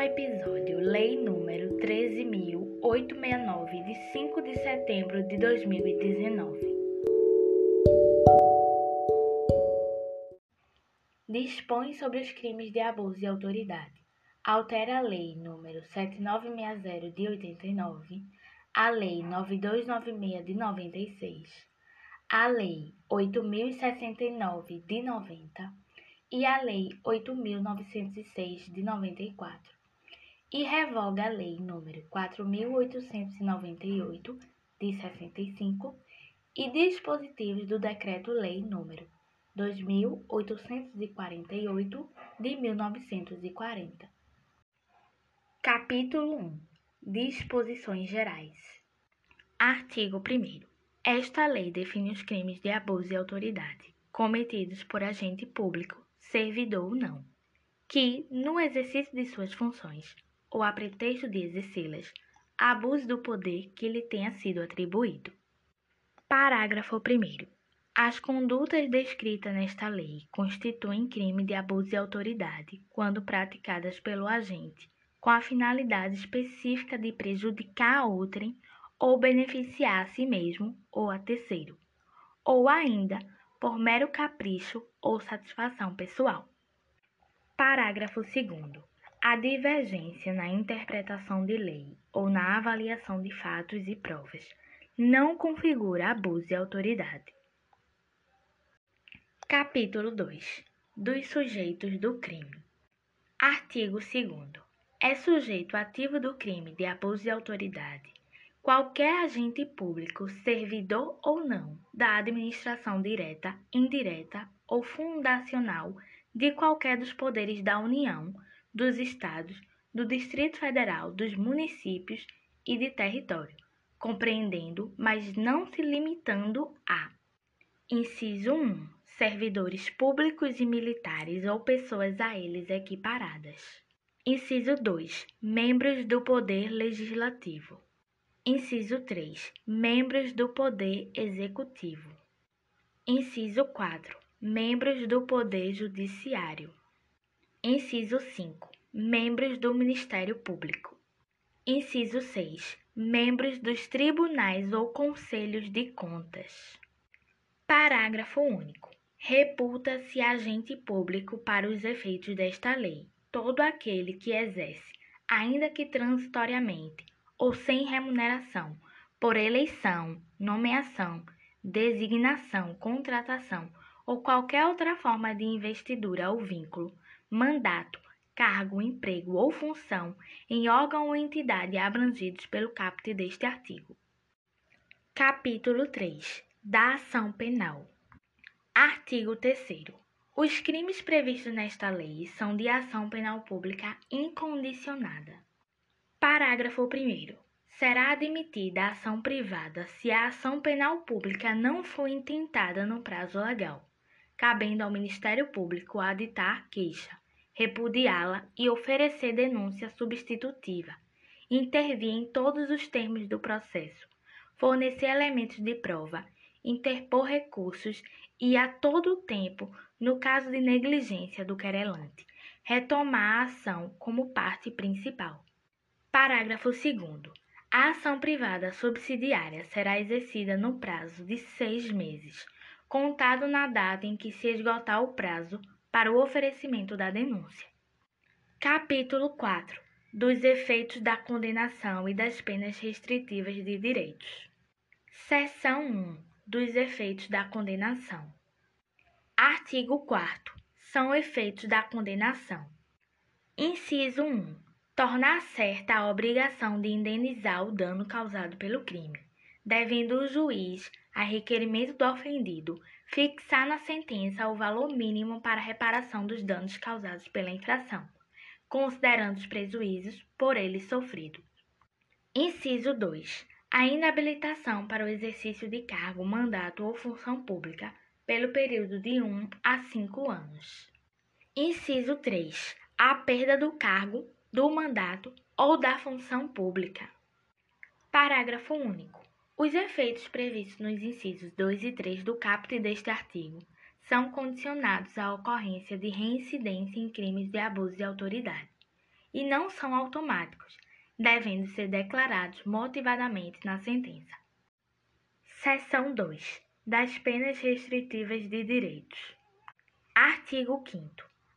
episódio Lei número 13.869, de 5 de setembro de 2019. Dispõe sobre os crimes de abuso de autoridade. Altera a Lei número 7960 de 89, a Lei 9296 de 96, a Lei 8069 de 90 e a Lei 8.906 de 94, e revoga a Lei nº 4.898 de 65 e dispositivos do Decreto-Lei nº 2.848 de 1940. Capítulo 1 Disposições Gerais. Artigo 1 Esta lei define os crimes de abuso de autoridade cometidos por agente público servidor ou não, que, no exercício de suas funções, ou a pretexto de exercê-las, abuse do poder que lhe tenha sido atribuído. Parágrafo 1. As condutas descritas nesta lei constituem crime de abuso de autoridade quando praticadas pelo agente com a finalidade específica de prejudicar a outrem ou beneficiar a si mesmo ou a terceiro, ou ainda por mero capricho ou satisfação pessoal. Parágrafo 2. A divergência na interpretação de lei ou na avaliação de fatos e provas não configura abuso de autoridade. Capítulo 2 Dos sujeitos do crime. Artigo 2. É sujeito ativo do crime de abuso de autoridade qualquer agente público, servidor ou não, da administração direta, indireta ou fundacional de qualquer dos poderes da União, dos Estados, do Distrito Federal, dos municípios e de território, compreendendo, mas não se limitando a: inciso 1. Servidores públicos e militares ou pessoas a eles equiparadas. Inciso 2. Membros do Poder Legislativo. Inciso 3. Membros do Poder Executivo. Inciso 4. Membros do Poder Judiciário. Inciso 5. Membros do Ministério Público. Inciso 6. Membros dos tribunais ou conselhos de contas. Parágrafo único. Reputa-se agente público para os efeitos desta lei todo aquele que exerce, ainda que transitoriamente, ou sem remuneração, por eleição, nomeação, designação, contratação ou qualquer outra forma de investidura ou vínculo, mandato, cargo, emprego ou função em órgão ou entidade abrangidos pelo caput deste artigo. Capítulo 3 da Ação Penal. Artigo 3 Os crimes previstos nesta lei são de ação penal pública incondicionada. Parágrafo 1. Será admitida a ação privada se a ação penal pública não for intentada no prazo legal, cabendo ao Ministério Público aditar queixa, repudiá-la e oferecer denúncia substitutiva, intervir em todos os termos do processo, fornecer elementos de prova, interpor recursos e, a todo tempo, no caso de negligência do querelante, retomar a ação como parte principal. Parágrafo 2. A ação privada subsidiária será exercida no prazo de seis meses, contado na data em que se esgotar o prazo para o oferecimento da denúncia. Capítulo 4 dos efeitos da condenação e das penas restritivas de direitos. Seção 1 dos efeitos da condenação. Artigo 4 são efeitos da condenação. Inciso 1 tornar certa a obrigação de indenizar o dano causado pelo crime, devendo o juiz, a requerimento do ofendido, fixar na sentença o valor mínimo para reparação dos danos causados pela infração, considerando os prejuízos por ele sofridos. Inciso 2. A inabilitação para o exercício de cargo, mandato ou função pública pelo período de 1 a 5 anos. Inciso 3. A perda do cargo do mandato ou da função pública. Parágrafo único. Os efeitos previstos nos incisos 2 e 3 do caput deste artigo são condicionados à ocorrência de reincidência em crimes de abuso de autoridade, e não são automáticos, devendo ser declarados motivadamente na sentença. Seção 2. Das penas restritivas de direitos. Artigo 5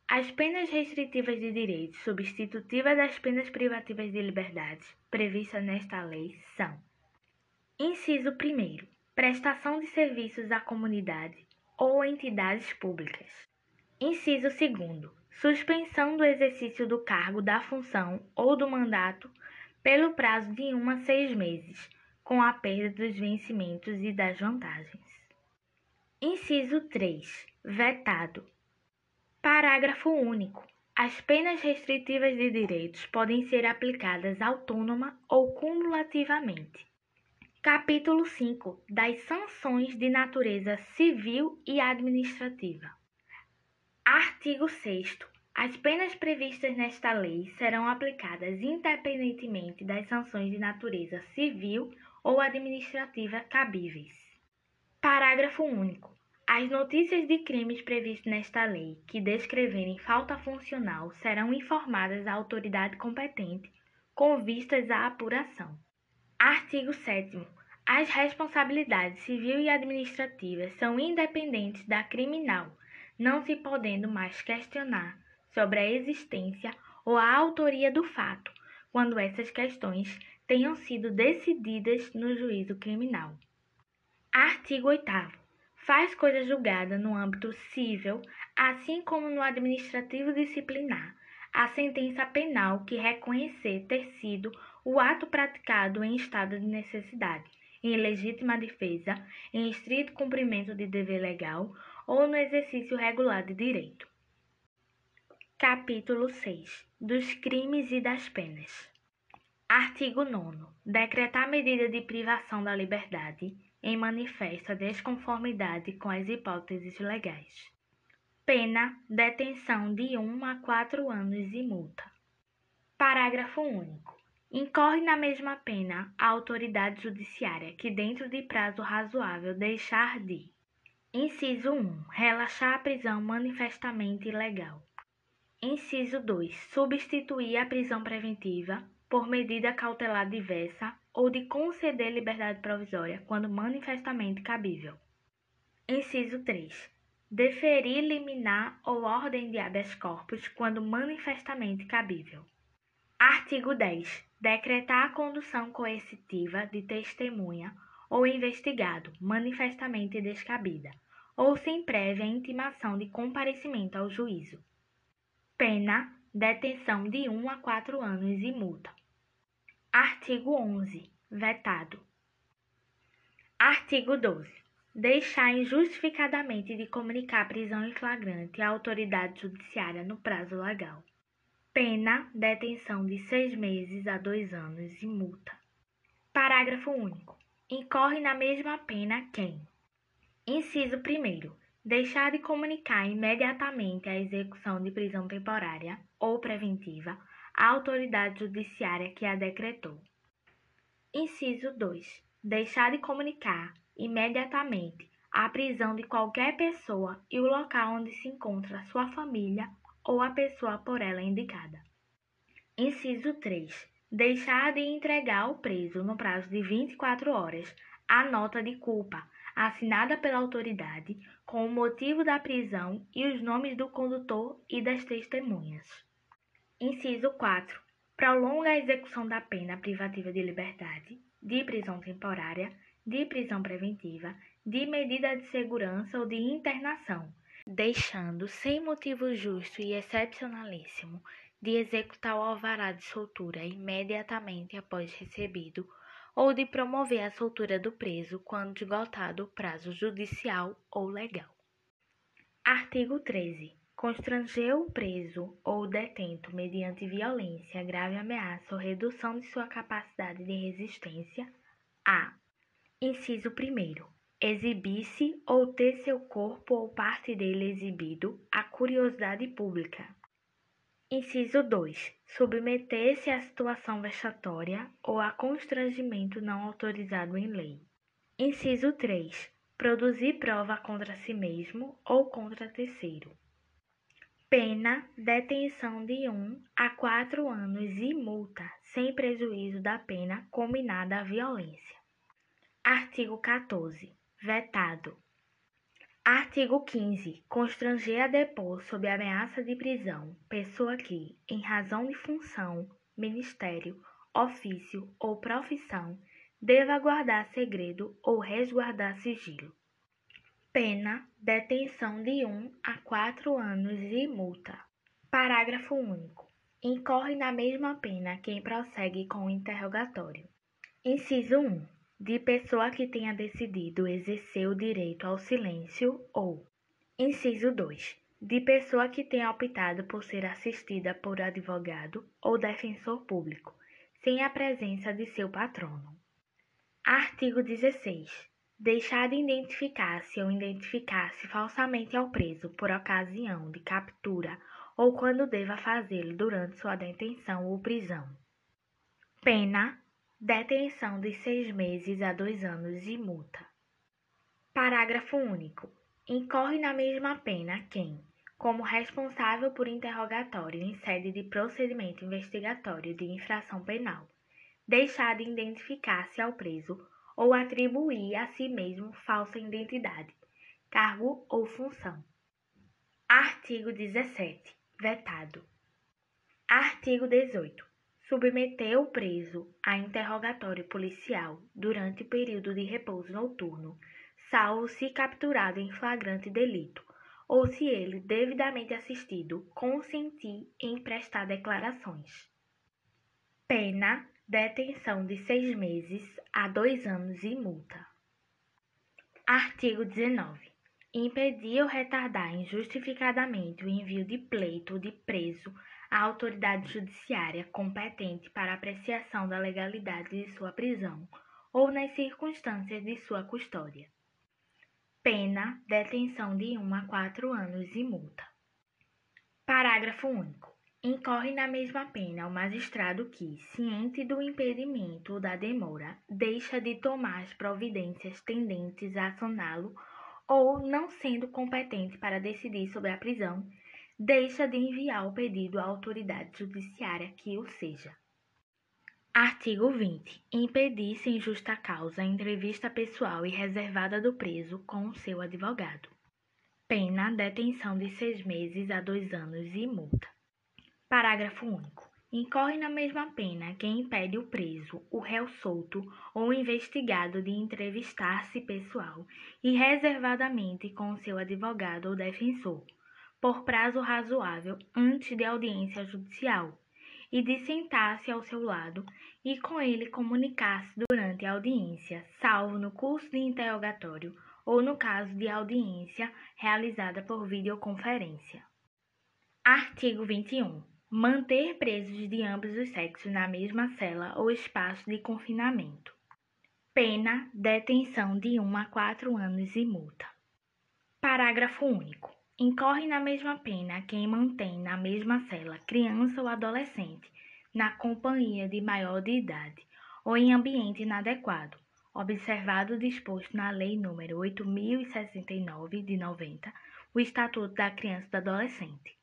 As penas restritivas de direitos substitutivas das penas privativas de liberdade previstas nesta lei são: Inciso 1 prestação de serviços à comunidade ou entidades públicas. Inciso 2 suspensão do exercício do cargo, da função ou do mandato pelo prazo de um a seis meses, com a perda dos vencimentos e das vantagens. Inciso 3. Vetado. Parágrafo único. As penas restritivas de direitos podem ser aplicadas autônoma ou cumulativamente. Capítulo 5 das sanções de natureza civil e administrativa. Artigo 6. As penas previstas nesta lei serão aplicadas independentemente das sanções de natureza civil ou administrativa cabíveis. Parágrafo único. As notícias de crimes previstos nesta lei que descreverem falta funcional serão informadas à autoridade competente com vistas à apuração. Artigo 7. As responsabilidades civil e administrativa são independentes da criminal, não se podendo mais questionar sobre a existência ou a autoria do fato, quando essas questões tenham sido decididas no juízo criminal. Artigo 8. Faz coisa julgada no âmbito civil, assim como no administrativo disciplinar, a sentença penal que reconhecer ter sido o ato praticado em estado de necessidade, em legítima defesa, em estrito cumprimento de dever legal ou no exercício regular de direito. Capítulo 6 dos crimes e das penas. Artigo 9. Decretar medida de privação da liberdade em manifesta desconformidade com as hipóteses legais. Pena: detenção de 1 a 4 anos e multa. Parágrafo único. Incorre na mesma pena a autoridade judiciária que, dentro de prazo razoável, deixar de: Inciso 1. Relaxar a prisão manifestamente ilegal. Inciso 2. Substituir a prisão preventiva por medida cautelar diversa ou de conceder liberdade provisória quando manifestamente cabível. Inciso 3. Deferir liminar ou ordem de habeas corpus quando manifestamente cabível. Artigo 10 decretar a condução coercitiva de testemunha ou investigado manifestamente descabida, ou sem prévia intimação de comparecimento ao juízo. Pena: detenção de 1 a 4 anos e multa. Artigo 11. Vetado. Artigo 12. Deixar injustificadamente de comunicar prisão em flagrante à autoridade judiciária no prazo legal. Pena: detenção de seis meses a dois anos e multa. Parágrafo único. Incorre na mesma pena quem: Inciso 1. Deixar de comunicar imediatamente a execução de prisão temporária ou preventiva à autoridade judiciária que a decretou. Inciso 2. Deixar de comunicar imediatamente a prisão de qualquer pessoa e o local onde se encontra sua família ou a pessoa por ela indicada. Inciso 3. Deixar de entregar ao preso, no prazo de 24 horas, a nota de culpa assinada pela autoridade com o motivo da prisão e os nomes do condutor e das testemunhas. Inciso 4. Prolonga a execução da pena privativa de liberdade, de prisão temporária, de prisão preventiva, de medida de segurança ou de internação deixando sem motivo justo e excepcionalíssimo de executar o alvará de soltura imediatamente após recebido ou de promover a soltura do preso quando esgotado o prazo judicial ou legal. Artigo 13. Constranger o preso ou detento mediante violência, grave ameaça ou redução de sua capacidade de resistência a. Inciso 1 exibir-se ou ter seu corpo ou parte dele exibido à curiosidade pública. Inciso 2. Submeter-se à situação vexatória ou a constrangimento não autorizado em lei. Inciso 3. Produzir prova contra si mesmo ou contra terceiro. Pena, detenção de um a quatro anos e multa, sem prejuízo da pena combinada à violência. Artigo 14. Vetado. Artigo 15. Constranger a depor sob ameaça de prisão pessoa que, em razão de função, ministério, ofício ou profissão, deva guardar segredo ou resguardar sigilo. Pena: detenção de 1 a 4 anos e multa. Parágrafo único. Incorre na mesma pena quem prossegue com o interrogatório. Inciso 1 de pessoa que tenha decidido exercer o direito ao silêncio ou, inciso 2, de pessoa que tenha optado por ser assistida por advogado ou defensor público, sem a presença de seu patrono. Artigo 16. Deixar de identificar-se ou identificar-se falsamente ao preso por ocasião de captura ou quando deva fazê-lo durante sua detenção ou prisão. Pena detenção de seis meses a dois anos e multa. Parágrafo único. Incorre na mesma pena quem, como responsável por interrogatório em sede de procedimento investigatório de infração penal, deixar de identificar-se ao preso ou atribuir a si mesmo falsa identidade, cargo ou função. Artigo 17. Vetado. Artigo 18 submeter o preso a interrogatório policial durante o período de repouso noturno, salvo se capturado em flagrante delito, ou se ele, devidamente assistido, consentir em prestar declarações. Pena: detenção de seis meses a dois anos e multa. Artigo 19. Impedir ou retardar injustificadamente o envio de pleito de preso a autoridade judiciária competente para apreciação da legalidade de sua prisão ou nas circunstâncias de sua custódia. Pena: detenção de 1 a 4 anos e multa. Parágrafo único. Incorre na mesma pena o magistrado que, ciente do impedimento ou da demora, deixa de tomar as providências tendentes a acioná-lo ou, não sendo competente para decidir sobre a prisão, deixa de enviar o pedido à autoridade judiciária que o seja. Artigo 20. Impedir sem justa causa a entrevista pessoal e reservada do preso com o seu advogado. Pena: detenção de seis meses a dois anos e multa. Parágrafo único. Incorre na mesma pena quem impede o preso, o réu solto ou o investigado de entrevistar-se pessoal e reservadamente com o seu advogado ou defensor por prazo razoável antes de audiência judicial, e de sentar-se ao seu lado e com ele comunicar-se durante a audiência, salvo no curso de interrogatório ou no caso de audiência realizada por videoconferência. Artigo 21. Manter presos de ambos os sexos na mesma cela ou espaço de confinamento. Pena: detenção de 1 a 4 anos e multa. Parágrafo único. Incorre na mesma pena quem mantém na mesma cela criança ou adolescente na companhia de maior de idade ou em ambiente inadequado, observado o disposto na Lei nº 8069 de 90, o Estatuto da Criança e do Adolescente.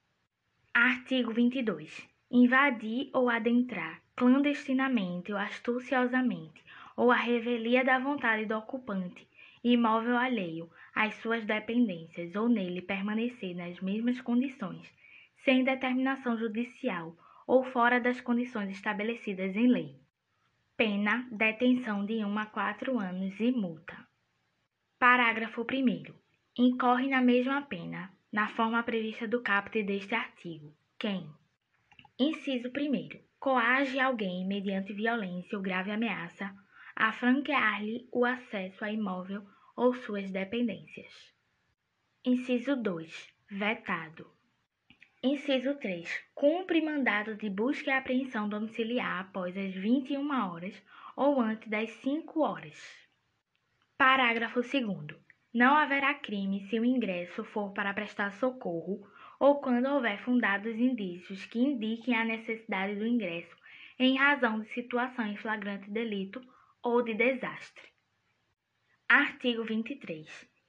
Artigo 22. Invadir ou adentrar clandestinamente ou astuciosamente ou a revelia da vontade do ocupante imóvel alheio às suas dependências ou nele permanecer nas mesmas condições, sem determinação judicial ou fora das condições estabelecidas em lei. Pena: detenção de 1 a 4 anos e multa. Parágrafo 1. Incorre na mesma pena, na forma prevista do caput deste artigo, quem, inciso 1, coage alguém mediante violência ou grave ameaça a franquear-lhe o acesso a imóvel ou suas dependências. Inciso 2. Vetado. Inciso 3. Cumpre mandado de busca e apreensão domiciliar após as 21 horas ou antes das 5 horas. Parágrafo 2. Não haverá crime se o ingresso for para prestar socorro ou quando houver fundados indícios que indiquem a necessidade do ingresso em razão de situação em flagrante delito ou de desastre. Artigo 23.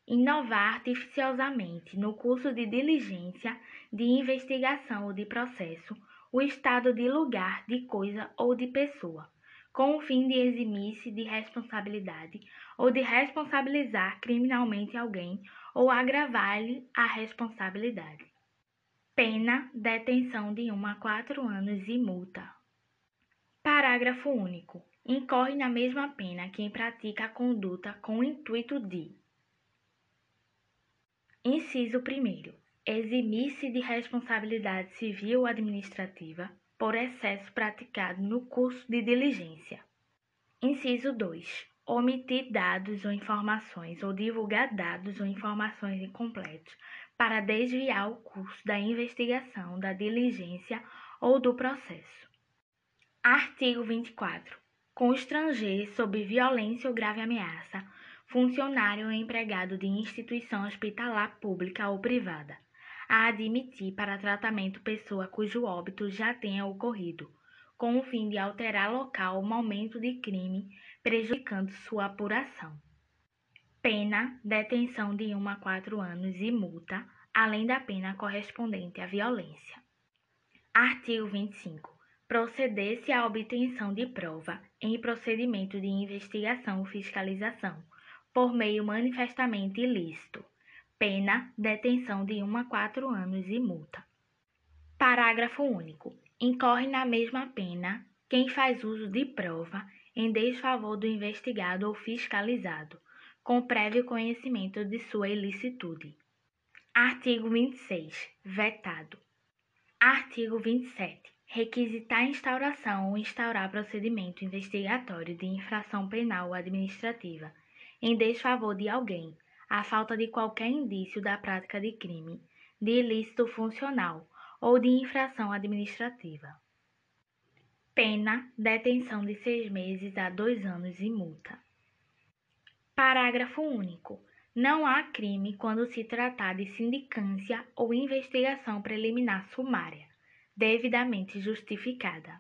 inovar artificiosamente no curso de diligência, de investigação ou de processo, o estado de lugar, de coisa ou de pessoa, com o fim de eximir-se de responsabilidade ou de responsabilizar criminalmente alguém ou agravar-lhe a responsabilidade. Pena, detenção de 1 a 4 anos e multa. Parágrafo único. Incorre na mesma pena quem pratica a conduta com o intuito de Inciso 1. Eximir-se de responsabilidade civil ou administrativa por excesso praticado no curso de diligência. Inciso 2. Omitir dados ou informações ou divulgar dados ou informações incompletos para desviar o curso da investigação, da diligência ou do processo. Artigo 24. Constranger sob violência ou grave ameaça funcionário ou empregado de instituição hospitalar pública ou privada, a admitir para tratamento pessoa cujo óbito já tenha ocorrido, com o fim de alterar local ou momento de crime, prejudicando sua apuração. Pena, detenção de 1 a 4 anos e multa, além da pena correspondente à violência. Artigo 25. Proceder-se à obtenção de prova em procedimento de investigação ou fiscalização por meio manifestamente ilícito. Pena, detenção de 1 a 4 anos e multa. Parágrafo único. Incorre na mesma pena quem faz uso de prova em desfavor do investigado ou fiscalizado, com prévio conhecimento de sua ilicitude. Artigo 26. Vetado. Artigo 27. Requisitar a instauração ou instaurar procedimento investigatório de infração penal ou administrativa em desfavor de alguém, a falta de qualquer indício da prática de crime, de ilícito funcional ou de infração administrativa. Pena: detenção de seis meses a dois anos e multa. Parágrafo único. Não há crime quando se tratar de sindicância ou investigação preliminar sumária, devidamente justificada.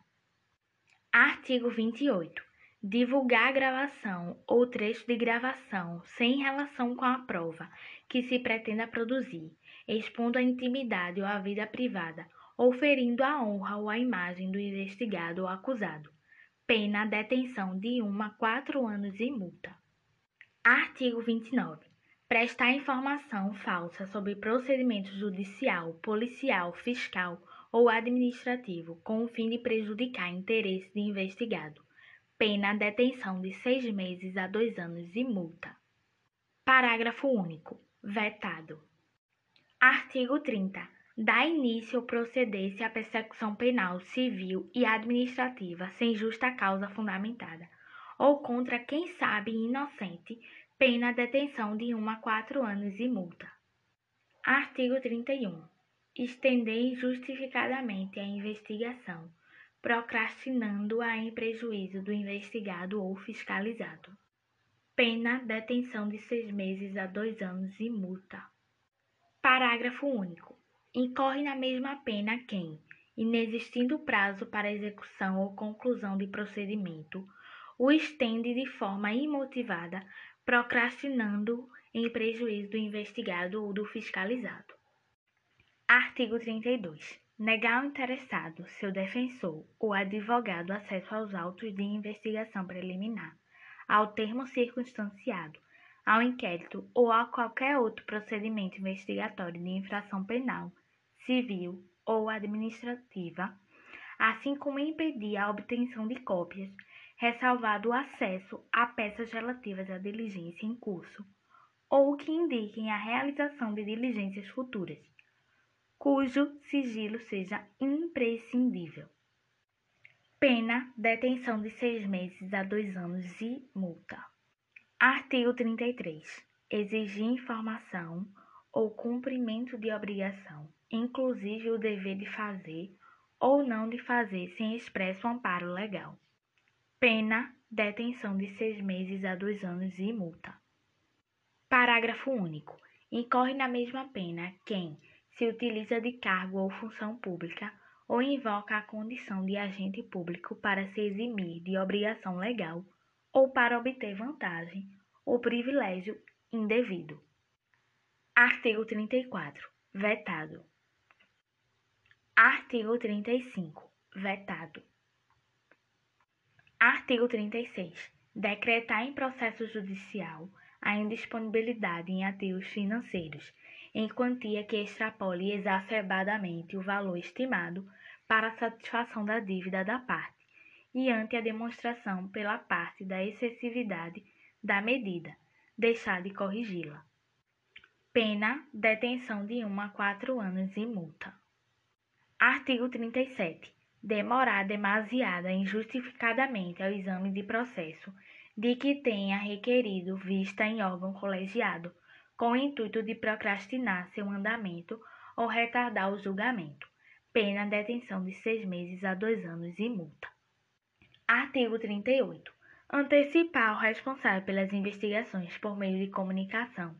Artigo 28 divulgar a gravação ou trecho de gravação sem relação com a prova que se pretenda produzir, expondo a intimidade ou a vida privada, ou ferindo a honra ou a imagem do investigado ou acusado. Pena detenção de 1 a 4 anos e multa. Artigo 29. Prestar informação falsa sobre procedimento judicial, policial, fiscal ou administrativo com o fim de prejudicar interesse de investigado pena detenção de seis meses a dois anos e multa. Parágrafo único. Vetado. Artigo 30. Dá início ou proceder-se à persecução penal, civil e administrativa sem justa causa fundamentada, ou contra quem sabe inocente, pena detenção de 1 a 4 anos e multa. Artigo 31. Estender injustificadamente a investigação procrastinando-a em prejuízo do investigado ou fiscalizado. Pena detenção de seis meses a dois anos e multa. Parágrafo único. Incorre na mesma pena quem, inexistindo prazo para execução ou conclusão de procedimento, o estende de forma imotivada, procrastinando em prejuízo do investigado ou do fiscalizado. Artigo 32 negar ao interessado, seu defensor ou advogado acesso aos autos de investigação preliminar, ao termo circunstanciado, ao inquérito ou a qualquer outro procedimento investigatório de infração penal, civil ou administrativa, assim como impedir a obtenção de cópias, ressalvado o acesso a peças relativas à diligência em curso, ou que indiquem a realização de diligências futuras cujo sigilo seja imprescindível. Pena: detenção de seis meses a dois anos e multa. Artigo 33. Exigir informação ou cumprimento de obrigação, inclusive o dever de fazer ou não de fazer sem expresso amparo legal. Pena: detenção de seis meses a dois anos e multa. Parágrafo único. Incorre na mesma pena quem se utiliza de cargo ou função pública ou invoca a condição de agente público para se eximir de obrigação legal ou para obter vantagem ou privilégio indevido. Artigo 34. Vetado. Artigo 35. Vetado. Artigo 36. Decretar em processo judicial a indisponibilidade em ativos financeiros em quantia que extrapole exacerbadamente o valor estimado para a satisfação da dívida da parte e ante a demonstração pela parte da excessividade da medida, deixar de corrigi-la. Pena, detenção de 1 a 4 anos e multa. Artigo 37. Demorar demasiada injustificadamente ao exame de processo de que tenha requerido vista em órgão colegiado, com o intuito de procrastinar seu andamento ou retardar o julgamento. Pena detenção de seis meses a dois anos e multa. Artigo 38. Antecipar o responsável pelas investigações por meio de comunicação,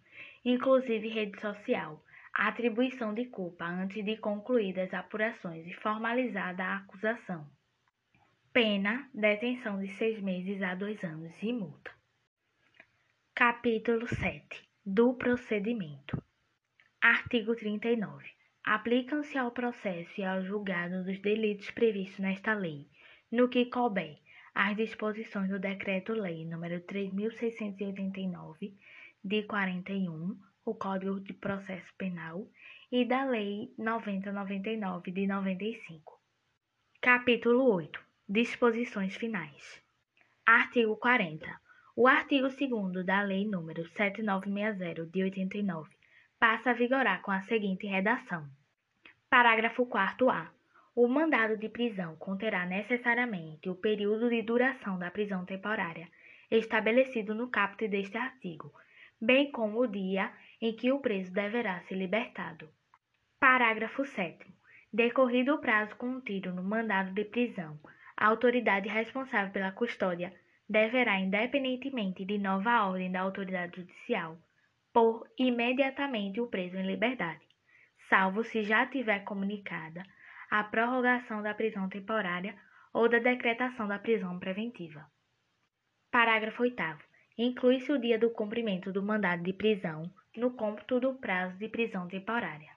inclusive rede social, atribuição de culpa antes de concluídas apurações e formalizada a acusação. Pena, detenção de seis meses a dois anos e multa. Capítulo 7 do procedimento. Artigo 39. Aplicam-se ao processo e ao julgado dos delitos previstos nesta lei, no que couber, as disposições do Decreto-Lei nº 3.689, de 41, o Código de Processo Penal, e da Lei 9099, de 95. Capítulo 8. Disposições finais. Artigo 40. O artigo 2 da Lei nº 7960, de 89, passa a vigorar com a seguinte redação. Parágrafo 4a. O mandado de prisão conterá necessariamente o período de duração da prisão temporária estabelecido no caput deste artigo, bem como o dia em que o preso deverá ser libertado. Parágrafo 7. Decorrido o prazo contido no mandado de prisão, a autoridade responsável pela custódia deverá, independentemente de nova ordem da autoridade judicial, pôr imediatamente o preso em liberdade, salvo se já tiver comunicada a prorrogação da prisão temporária ou da decretação da prisão preventiva. Parágrafo 8. Inclui-se o dia do cumprimento do mandado de prisão no cômputo do prazo de prisão temporária.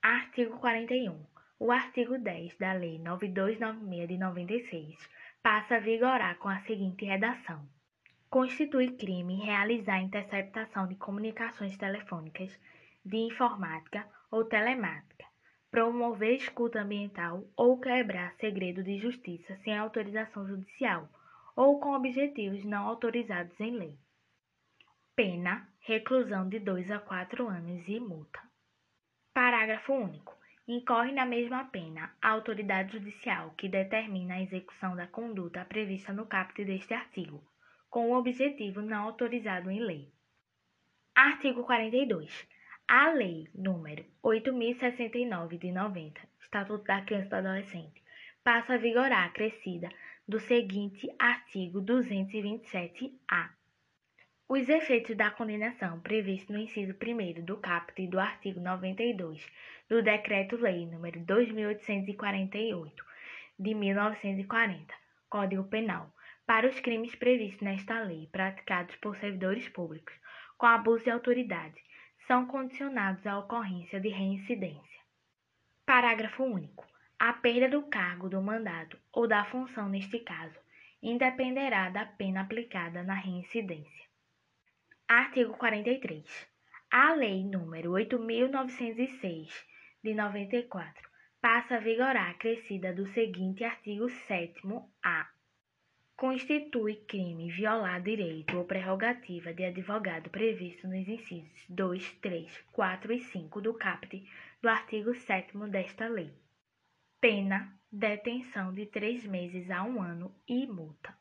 Artigo 41. O artigo 10 da Lei 9296 de 96 passa a vigorar com a seguinte redação: Constitui crime realizar interceptação de comunicações telefônicas, de informática ou telemática promover escuta ambiental ou quebrar segredo de justiça sem autorização judicial ou com objetivos não autorizados em lei. Pena: reclusão de 2 a 4 anos e multa. Parágrafo único. Incorre na mesma pena a autoridade judicial que determina a execução da conduta prevista no caput deste artigo, com o objetivo não autorizado em lei. Artigo 42. A Lei nº 8.069 de 90, Estatuto da Criança e do Adolescente, passa a vigorar acrescida do seguinte artigo 227-A. Os efeitos da condenação previstos no inciso 1 do caput do artigo 92 do Decreto-Lei nº 2.848 de 1940, Código Penal, para os crimes previstos nesta lei praticados por servidores públicos com abuso de autoridade são condicionados à ocorrência de reincidência. Parágrafo único. A perda do cargo do mandado ou da função neste caso independerá da pena aplicada na reincidência. Artigo 43. A Lei nº 8.906, de 94, passa a vigorar acrescida do seguinte artigo 7º-A constitui crime violar direito ou prerrogativa de advogado previsto nos incisos 2, 3, 4 e 5 do caput do artigo 7 desta lei. Pena, detenção de três meses a um ano e multa.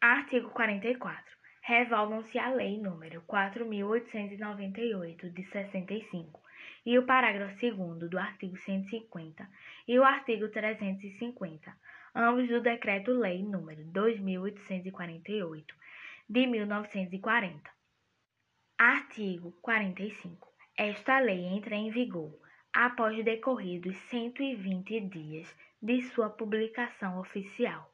Artigo 44. Revogam-se a Lei nº 4.898, de 65, e o parágrafo 2 do artigo 150 e o artigo 350 ambos do Decreto-Lei nº 2848 de 1940. Artigo 45. Esta lei entra em vigor após decorridos 120 dias de sua publicação oficial.